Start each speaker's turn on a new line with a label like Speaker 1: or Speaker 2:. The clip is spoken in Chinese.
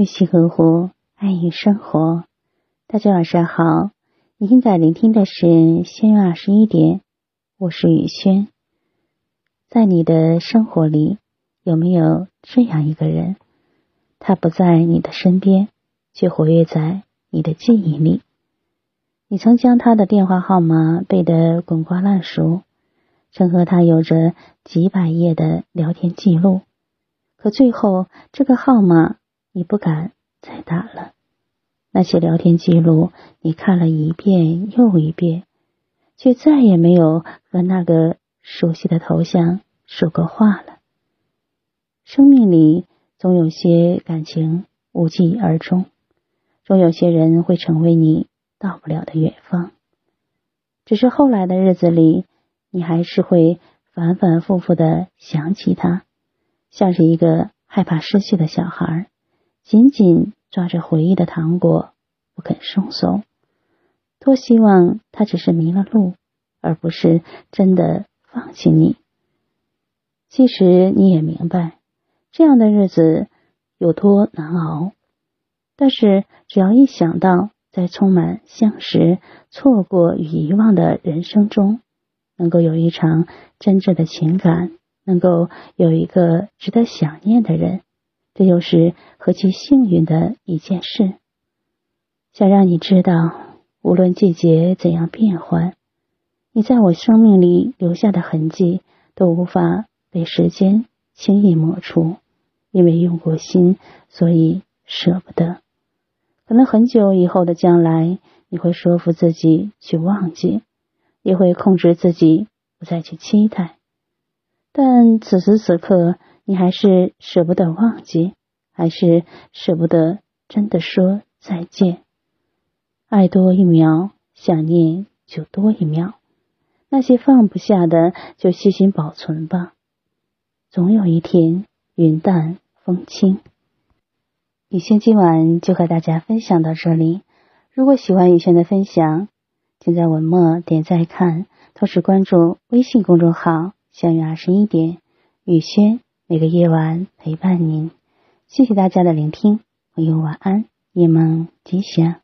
Speaker 1: 玉溪呵护，爱与生活。大家晚上好，你现在聆听的是星月二十一点，我是雨轩。在你的生活里，有没有这样一个人？他不在你的身边，却活跃在你的记忆里。你曾将他的电话号码背得滚瓜烂熟，曾和他有着几百页的聊天记录。可最后，这个号码你不敢再打了。那些聊天记录你看了一遍又一遍，却再也没有和那个熟悉的头像说过话了。生命里总有些感情无疾而终，总有些人会成为你到不了的远方。只是后来的日子里，你还是会反反复复的想起他。像是一个害怕失去的小孩，紧紧抓着回忆的糖果不肯松手。多希望他只是迷了路，而不是真的放弃你。其实你也明白，这样的日子有多难熬。但是只要一想到在充满相识、错过与遗忘的人生中，能够有一场真挚的情感。能够有一个值得想念的人，这又是何其幸运的一件事！想让你知道，无论季节怎样变换，你在我生命里留下的痕迹都无法被时间轻易抹除。因为用过心，所以舍不得。可能很久以后的将来，你会说服自己去忘记，也会控制自己不再去期待。但此时此刻，你还是舍不得忘记，还是舍不得真的说再见。爱多一秒，想念就多一秒。那些放不下的，就细心保存吧。总有一天，云淡风轻。雨轩今晚就和大家分享到这里。如果喜欢雨轩的分享，请在文末点赞看，同时关注微信公众号。相约二十一点，雨轩每个夜晚陪伴您。谢谢大家的聆听，朋友晚安，夜梦吉祥。